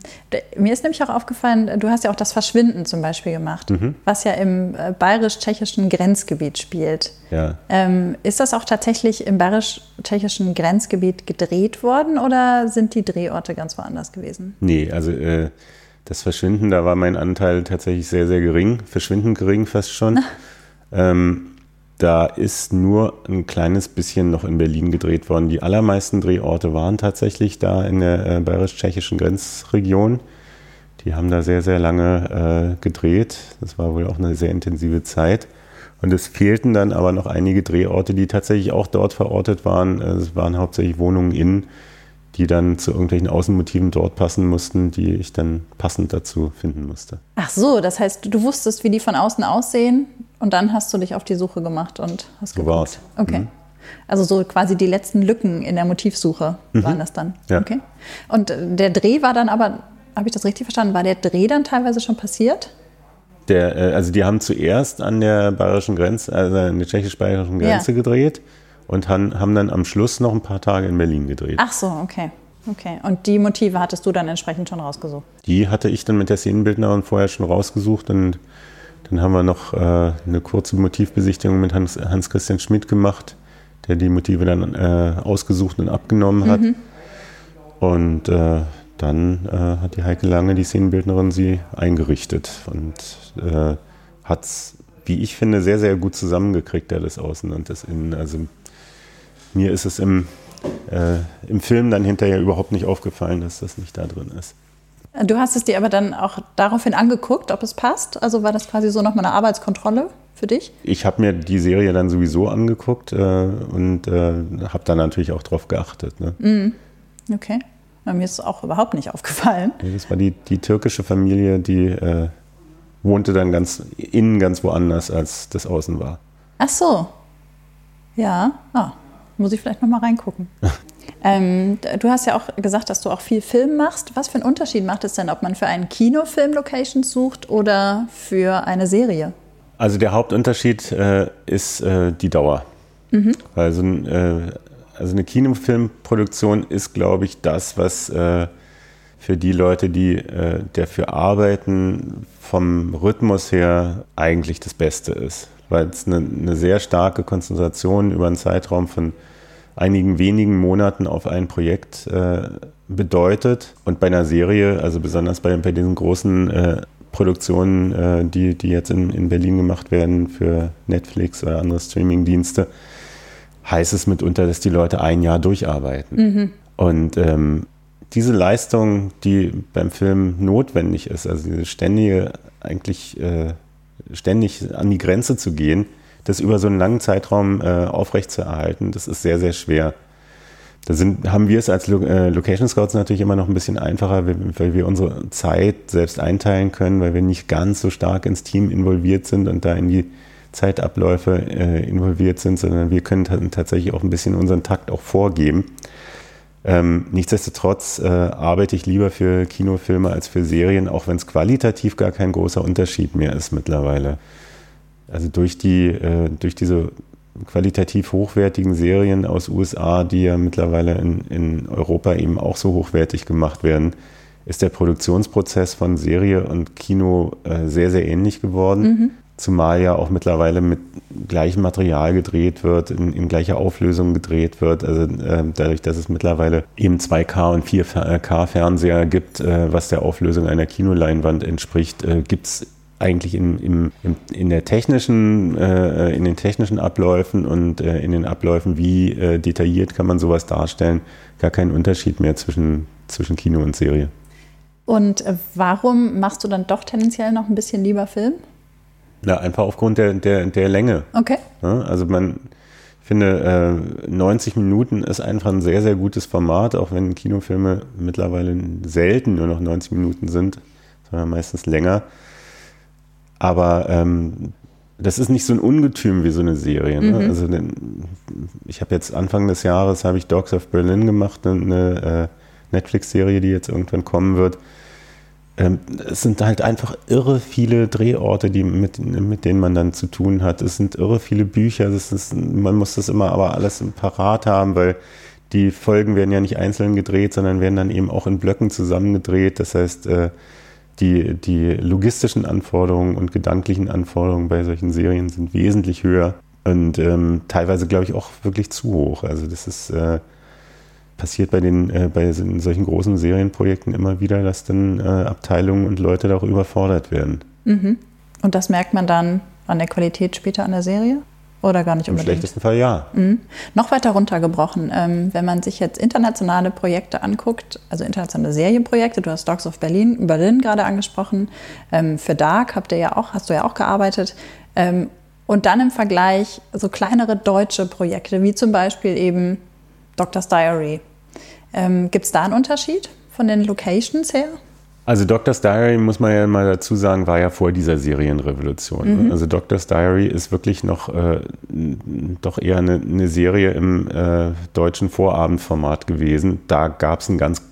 mir ist nämlich auch aufgefallen, du hast ja auch das Verschwinden zum Beispiel gemacht, mhm. was ja im äh, bayerisch-tschechischen Grenzgebiet spielt. Ja. Ähm, ist das auch tatsächlich im bayerisch-tschechischen Grenzgebiet gedreht worden oder sind die Drehorte ganz woanders gewesen? Nee, also äh, das Verschwinden, da war mein Anteil tatsächlich sehr, sehr gering, verschwindend gering fast schon. ähm, da ist nur ein kleines bisschen noch in Berlin gedreht worden. Die allermeisten Drehorte waren tatsächlich da in der äh, bayerisch-tschechischen Grenzregion. Die haben da sehr, sehr lange äh, gedreht. Das war wohl auch eine sehr intensive Zeit. Und es fehlten dann aber noch einige Drehorte, die tatsächlich auch dort verortet waren. Es waren hauptsächlich Wohnungen in, die dann zu irgendwelchen Außenmotiven dort passen mussten, die ich dann passend dazu finden musste. Ach so, das heißt, du wusstest, wie die von außen aussehen und dann hast du dich auf die Suche gemacht und hast so geguckt. war's. Okay. Mhm. Also so quasi die letzten Lücken in der Motivsuche mhm. waren das dann. Ja. Okay. Und der Dreh war dann aber, habe ich das richtig verstanden, war der Dreh dann teilweise schon passiert? Der, äh, also die haben zuerst an der bayerischen Grenze, also an der tschechisch-bayerischen Grenze ja. gedreht und haben, haben dann am Schluss noch ein paar Tage in Berlin gedreht. Ach so, okay. Okay, und die Motive hattest du dann entsprechend schon rausgesucht? Die hatte ich dann mit der Szenenbildnerin vorher schon rausgesucht und dann haben wir noch äh, eine kurze Motivbesichtigung mit Hans, Hans Christian Schmidt gemacht, der die Motive dann äh, ausgesucht und abgenommen hat. Mhm. Und äh, dann äh, hat die Heike Lange, die Szenenbildnerin, sie eingerichtet und äh, hat es, wie ich finde, sehr, sehr gut zusammengekriegt, alles Außen und das Innen. Also mir ist es im, äh, im Film dann hinterher überhaupt nicht aufgefallen, dass das nicht da drin ist. Du hast es dir aber dann auch daraufhin angeguckt, ob es passt? Also war das quasi so nochmal eine Arbeitskontrolle für dich? Ich habe mir die Serie dann sowieso angeguckt äh, und äh, habe dann natürlich auch drauf geachtet. Ne? Mm. Okay. Ja, mir ist es auch überhaupt nicht aufgefallen. Das war die, die türkische Familie, die äh, wohnte dann ganz innen ganz woanders, als das außen war. Ach so. Ja, ah, muss ich vielleicht nochmal reingucken. ähm, du hast ja auch gesagt, dass du auch viel Film machst. Was für einen Unterschied macht es denn, ob man für einen Kinofilm Locations sucht oder für eine Serie? Also der Hauptunterschied äh, ist äh, die Dauer. Mhm. Also, äh, also eine Kinofilmproduktion ist, glaube ich, das, was äh, für die Leute, die äh, dafür arbeiten, vom Rhythmus her eigentlich das Beste ist. Weil es eine, eine sehr starke Konzentration über einen Zeitraum von einigen wenigen Monaten auf ein Projekt äh, bedeutet. Und bei einer Serie, also besonders bei, bei diesen großen äh, Produktionen, äh, die, die jetzt in, in Berlin gemacht werden für Netflix oder andere Streamingdienste, heißt es mitunter, dass die Leute ein Jahr durcharbeiten. Mhm. Und ähm, diese Leistung, die beim Film notwendig ist, also diese ständige, eigentlich äh, ständig an die Grenze zu gehen, das über so einen langen Zeitraum äh, aufrechtzuerhalten, das ist sehr, sehr schwer. Da sind, haben wir es als Lo äh, Location Scouts natürlich immer noch ein bisschen einfacher, weil wir unsere Zeit selbst einteilen können, weil wir nicht ganz so stark ins Team involviert sind und da in die Zeitabläufe äh, involviert sind, sondern wir können tatsächlich auch ein bisschen unseren Takt auch vorgeben. Ähm, nichtsdestotrotz äh, arbeite ich lieber für Kinofilme als für Serien, auch wenn es qualitativ gar kein großer Unterschied mehr ist mittlerweile. Also durch, die, äh, durch diese qualitativ hochwertigen Serien aus USA, die ja mittlerweile in, in Europa eben auch so hochwertig gemacht werden, ist der Produktionsprozess von Serie und Kino äh, sehr, sehr ähnlich geworden. Mhm. Zumal ja auch mittlerweile mit gleichem Material gedreht wird, in, in gleicher Auflösung gedreht wird. Also äh, dadurch, dass es mittlerweile eben 2K und 4K-Fernseher gibt, äh, was der Auflösung einer Kinoleinwand entspricht, äh, gibt es eigentlich in, im, in, der technischen, äh, in den technischen Abläufen und äh, in den Abläufen, wie äh, detailliert kann man sowas darstellen, gar keinen Unterschied mehr zwischen, zwischen Kino und Serie. Und warum machst du dann doch tendenziell noch ein bisschen lieber Film? Ja, einfach aufgrund der, der, der Länge. Okay. Ja, also man finde, äh, 90 Minuten ist einfach ein sehr, sehr gutes Format, auch wenn Kinofilme mittlerweile selten nur noch 90 Minuten sind, sondern meistens länger. Aber ähm, das ist nicht so ein Ungetüm wie so eine Serie. Ne? Mhm. Also ich habe jetzt Anfang des Jahres habe ich Dogs of Berlin gemacht, eine äh, Netflix-Serie, die jetzt irgendwann kommen wird es sind halt einfach irre viele Drehorte, die mit, mit denen man dann zu tun hat. Es sind irre viele Bücher. Ist, man muss das immer aber alles parat haben, weil die Folgen werden ja nicht einzeln gedreht, sondern werden dann eben auch in Blöcken zusammengedreht. Das heißt, äh, die, die logistischen Anforderungen und gedanklichen Anforderungen bei solchen Serien sind wesentlich höher und ähm, teilweise, glaube ich, auch wirklich zu hoch. Also das ist äh, passiert bei den äh, bei solchen großen Serienprojekten immer wieder, dass dann äh, Abteilungen und Leute da auch überfordert werden. Mhm. Und das merkt man dann an der Qualität später an der Serie? Oder gar nicht unbedingt? Im schlechtesten Fall ja. Mhm. Noch weiter runtergebrochen, ähm, wenn man sich jetzt internationale Projekte anguckt, also internationale Serienprojekte, du hast Dogs of Berlin, Berlin gerade angesprochen, ähm, für Dark habt ihr ja auch, hast du ja auch gearbeitet. Ähm, und dann im Vergleich so kleinere deutsche Projekte, wie zum Beispiel eben Doctor's Diary. Ähm, Gibt es da einen Unterschied von den Locations her? Also Doctor's Diary, muss man ja mal dazu sagen, war ja vor dieser Serienrevolution. Mhm. Also Doctor's Diary ist wirklich noch äh, doch eher eine, eine Serie im äh, deutschen Vorabendformat gewesen. Da gab es einen ganz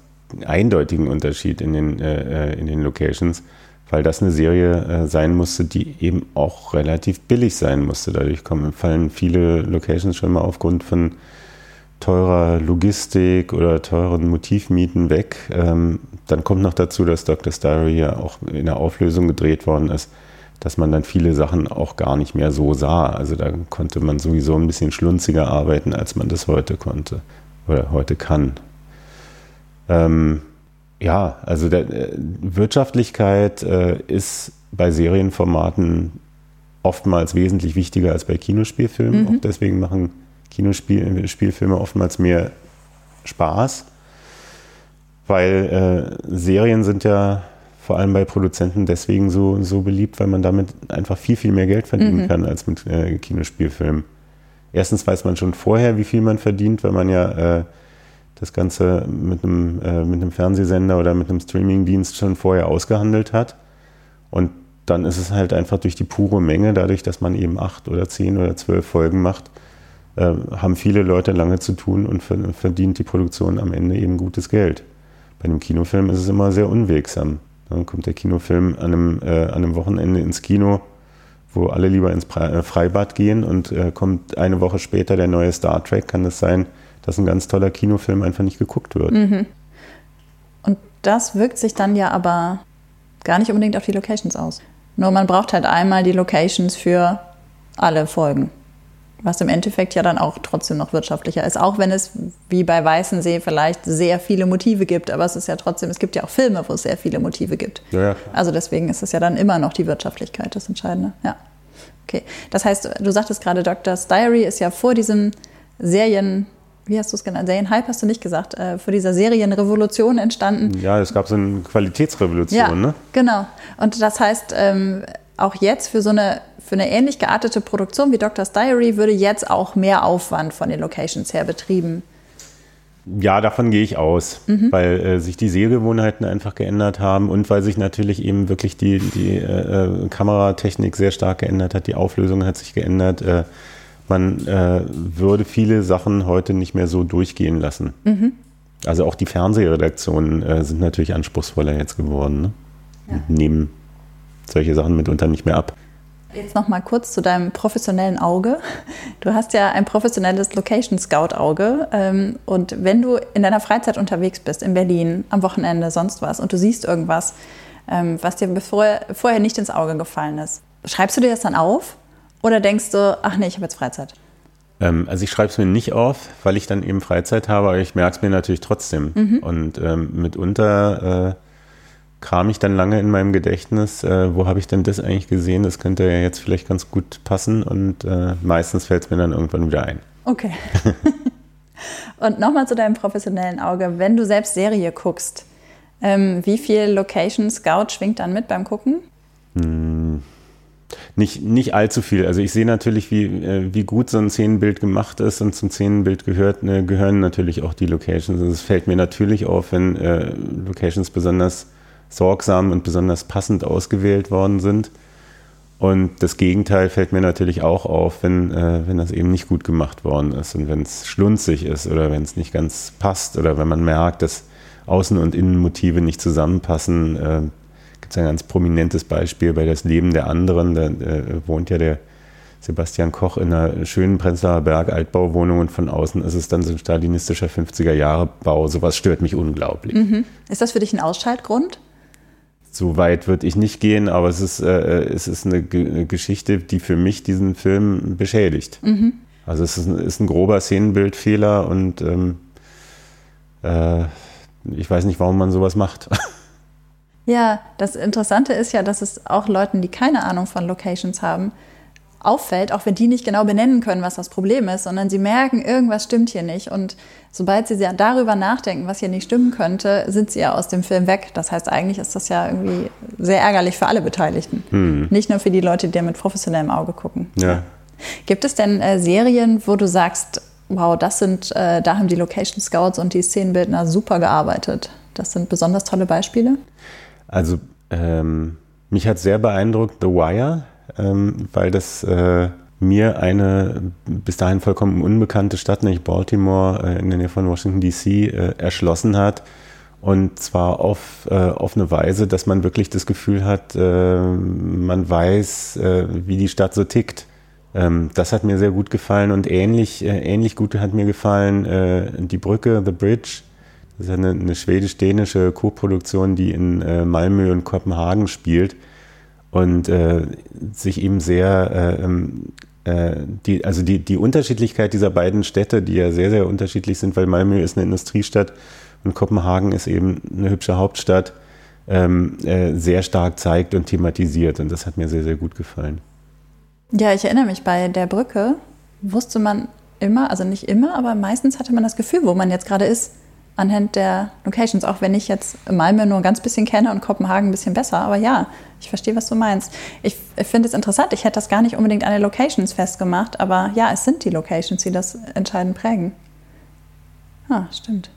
eindeutigen Unterschied in den, äh, äh, in den Locations, weil das eine Serie äh, sein musste, die eben auch relativ billig sein musste. Dadurch kommen, fallen viele Locations schon mal aufgrund von teurer Logistik oder teuren Motivmieten weg. Ähm, dann kommt noch dazu, dass Dr. Diary ja auch in der Auflösung gedreht worden ist, dass man dann viele Sachen auch gar nicht mehr so sah. Also da konnte man sowieso ein bisschen schlunziger arbeiten, als man das heute konnte oder heute kann. Ähm, ja, also der, äh, Wirtschaftlichkeit äh, ist bei Serienformaten oftmals wesentlich wichtiger als bei Kinospielfilmen. Mhm. Auch deswegen machen Kinospielfilme oftmals mehr Spaß, weil äh, Serien sind ja vor allem bei Produzenten deswegen so, so beliebt, weil man damit einfach viel, viel mehr Geld verdienen mhm. kann als mit äh, Kinospielfilmen. Erstens weiß man schon vorher, wie viel man verdient, weil man ja äh, das Ganze mit einem, äh, mit einem Fernsehsender oder mit einem Streamingdienst schon vorher ausgehandelt hat. Und dann ist es halt einfach durch die pure Menge, dadurch, dass man eben acht oder zehn oder zwölf Folgen macht, haben viele Leute lange zu tun und verdient die Produktion am Ende eben gutes Geld. Bei einem Kinofilm ist es immer sehr unwegsam. Dann kommt der Kinofilm an einem, äh, an einem Wochenende ins Kino, wo alle lieber ins äh, Freibad gehen und äh, kommt eine Woche später der neue Star Trek, kann es sein, dass ein ganz toller Kinofilm einfach nicht geguckt wird. Mhm. Und das wirkt sich dann ja aber gar nicht unbedingt auf die Locations aus. Nur man braucht halt einmal die Locations für alle Folgen was im Endeffekt ja dann auch trotzdem noch wirtschaftlicher ist, auch wenn es wie bei Weißensee vielleicht sehr viele Motive gibt, aber es ist ja trotzdem, es gibt ja auch Filme, wo es sehr viele Motive gibt. Ja, ja. Also deswegen ist es ja dann immer noch die Wirtschaftlichkeit das Entscheidende. Ja. Okay. Das heißt, du sagtest gerade, Doctor's Diary ist ja vor diesem Serien, wie hast du es genannt? Serienhype hast du nicht gesagt, äh, vor dieser Serienrevolution entstanden. Ja, es gab so eine Qualitätsrevolution, ja, ne? Genau. Und das heißt, ähm, auch jetzt für so eine für eine ähnlich geartete Produktion wie Doctor's Diary würde jetzt auch mehr Aufwand von den Locations her betrieben. Ja, davon gehe ich aus, mhm. weil äh, sich die Sehgewohnheiten einfach geändert haben und weil sich natürlich eben wirklich die, die äh, Kameratechnik sehr stark geändert hat, die Auflösung hat sich geändert. Äh, man äh, würde viele Sachen heute nicht mehr so durchgehen lassen. Mhm. Also auch die Fernsehredaktionen äh, sind natürlich anspruchsvoller jetzt geworden. Ne? Ja. Nehmen solche Sachen mitunter nicht mehr ab. Jetzt noch mal kurz zu deinem professionellen Auge. Du hast ja ein professionelles Location Scout Auge ähm, und wenn du in deiner Freizeit unterwegs bist in Berlin am Wochenende sonst was und du siehst irgendwas, ähm, was dir bevor, vorher nicht ins Auge gefallen ist, schreibst du dir das dann auf oder denkst du, ach nee, ich habe jetzt Freizeit? Ähm, also ich schreibe es mir nicht auf, weil ich dann eben Freizeit habe, aber ich merke es mir natürlich trotzdem mhm. und mitunter äh, kram ich dann lange in meinem Gedächtnis, äh, wo habe ich denn das eigentlich gesehen? Das könnte ja jetzt vielleicht ganz gut passen und äh, meistens fällt es mir dann irgendwann wieder ein. Okay. und nochmal zu deinem professionellen Auge. Wenn du selbst Serie guckst, ähm, wie viel Location Scout schwingt dann mit beim Gucken? Hm, nicht, nicht allzu viel. Also ich sehe natürlich, wie, äh, wie gut so ein Szenenbild gemacht ist und zum Szenenbild gehört, ne, gehören natürlich auch die Locations. Also es fällt mir natürlich auf, wenn äh, Locations besonders sorgsam und besonders passend ausgewählt worden sind. Und das Gegenteil fällt mir natürlich auch auf, wenn, äh, wenn das eben nicht gut gemacht worden ist und wenn es schlunzig ist oder wenn es nicht ganz passt oder wenn man merkt, dass Außen- und Innenmotive nicht zusammenpassen. Äh, Gibt es ein ganz prominentes Beispiel bei Das Leben der anderen. Da äh, wohnt ja der Sebastian Koch in einer schönen Prenzlauer Berg Altbauwohnung und von außen ist es dann so ein stalinistischer 50er-Jahre-Bau. Sowas stört mich unglaublich. Mhm. Ist das für dich ein Ausschaltgrund? So weit würde ich nicht gehen, aber es ist, äh, es ist eine, G eine Geschichte, die für mich diesen Film beschädigt. Mhm. Also es ist ein, ist ein, grober Szenenbildfehler und ähm, äh, ich weiß nicht, warum man sowas macht. Ja, das Interessante ist ja, dass es auch Leuten, die keine Ahnung von Locations haben, auffällt, auch wenn die nicht genau benennen können, was das Problem ist, sondern sie merken, irgendwas stimmt hier nicht. Und sobald sie darüber nachdenken, was hier nicht stimmen könnte, sind sie ja aus dem Film weg. Das heißt, eigentlich ist das ja irgendwie sehr ärgerlich für alle Beteiligten. Hm. Nicht nur für die Leute, die mit professionellem Auge gucken. Ja. Gibt es denn äh, Serien, wo du sagst, wow, das sind, äh, da haben die Location Scouts und die Szenenbildner super gearbeitet. Das sind besonders tolle Beispiele. Also ähm, mich hat sehr beeindruckt The Wire, ähm, weil das äh, mir eine bis dahin vollkommen unbekannte Stadt, nämlich Baltimore äh, in der Nähe von Washington DC, äh, erschlossen hat. Und zwar auf, auf eine Weise, dass man wirklich das Gefühl hat, man weiß, wie die Stadt so tickt. Ähm, das hat mir sehr gut gefallen und ähnlich, ähnlich gut hat mir gefallen die Brücke, The Bridge. Das ist eine, eine schwedisch-dänische Co-Produktion, die in Malmö und Kopenhagen spielt und äh, sich eben sehr, äh, ähm, äh, die, also die, die Unterschiedlichkeit dieser beiden Städte, die ja sehr, sehr unterschiedlich sind, weil Malmö ist eine Industriestadt und Kopenhagen ist eben eine hübsche Hauptstadt, ähm, äh, sehr stark zeigt und thematisiert. Und das hat mir sehr, sehr gut gefallen. Ja, ich erinnere mich, bei der Brücke wusste man immer, also nicht immer, aber meistens hatte man das Gefühl, wo man jetzt gerade ist, anhand der Locations, auch wenn ich jetzt Malmö nur ein ganz bisschen kenne und Kopenhagen ein bisschen besser. Aber ja, ich verstehe, was du meinst. Ich, ich finde es interessant. Ich hätte das gar nicht unbedingt an den Locations festgemacht, aber ja, es sind die Locations, die das entscheidend prägen. Ah, stimmt.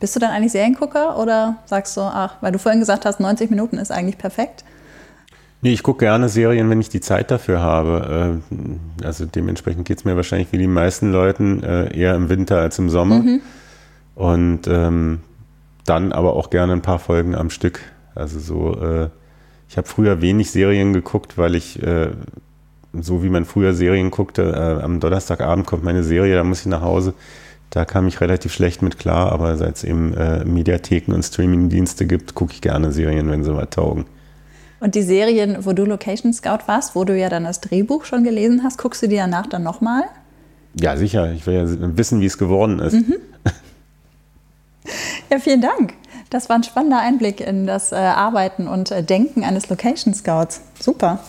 Bist du dann eigentlich Seriengucker oder sagst du, ach, weil du vorhin gesagt hast, 90 Minuten ist eigentlich perfekt? Nee, ich gucke gerne Serien, wenn ich die Zeit dafür habe. Äh, also dementsprechend geht es mir wahrscheinlich wie die meisten Leuten äh, eher im Winter als im Sommer. Mhm. Und ähm, dann aber auch gerne ein paar Folgen am Stück. Also so, äh, ich habe früher wenig Serien geguckt, weil ich, äh, so wie man früher Serien guckte, äh, am Donnerstagabend kommt meine Serie, da muss ich nach Hause. Da kam ich relativ schlecht mit klar, aber seit es eben äh, Mediatheken und Streamingdienste gibt, gucke ich gerne Serien, wenn sie mal taugen. Und die Serien, wo du Location Scout warst, wo du ja dann das Drehbuch schon gelesen hast, guckst du die danach dann nochmal? Ja, sicher. Ich will ja wissen, wie es geworden ist. Mhm. Ja, vielen Dank. Das war ein spannender Einblick in das äh, Arbeiten und äh, Denken eines Location Scouts. Super.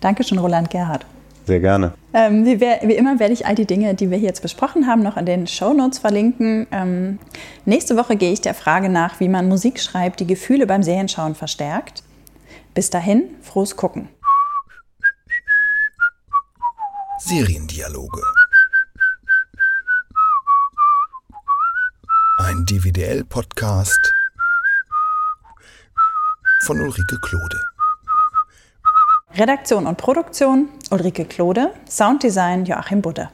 Dankeschön, Roland Gerhard. Sehr gerne. Ähm, wie, wie, immer werde ich all die Dinge, die wir hier jetzt besprochen haben, noch in den Show Notes verlinken. Ähm, nächste Woche gehe ich der Frage nach, wie man Musik schreibt, die Gefühle beim Serienschauen verstärkt. Bis dahin, frohes Gucken. Seriendialoge Ein DVDL-Podcast von Ulrike Klode. Redaktion und Produktion Ulrike Klode, Sounddesign Joachim Budde.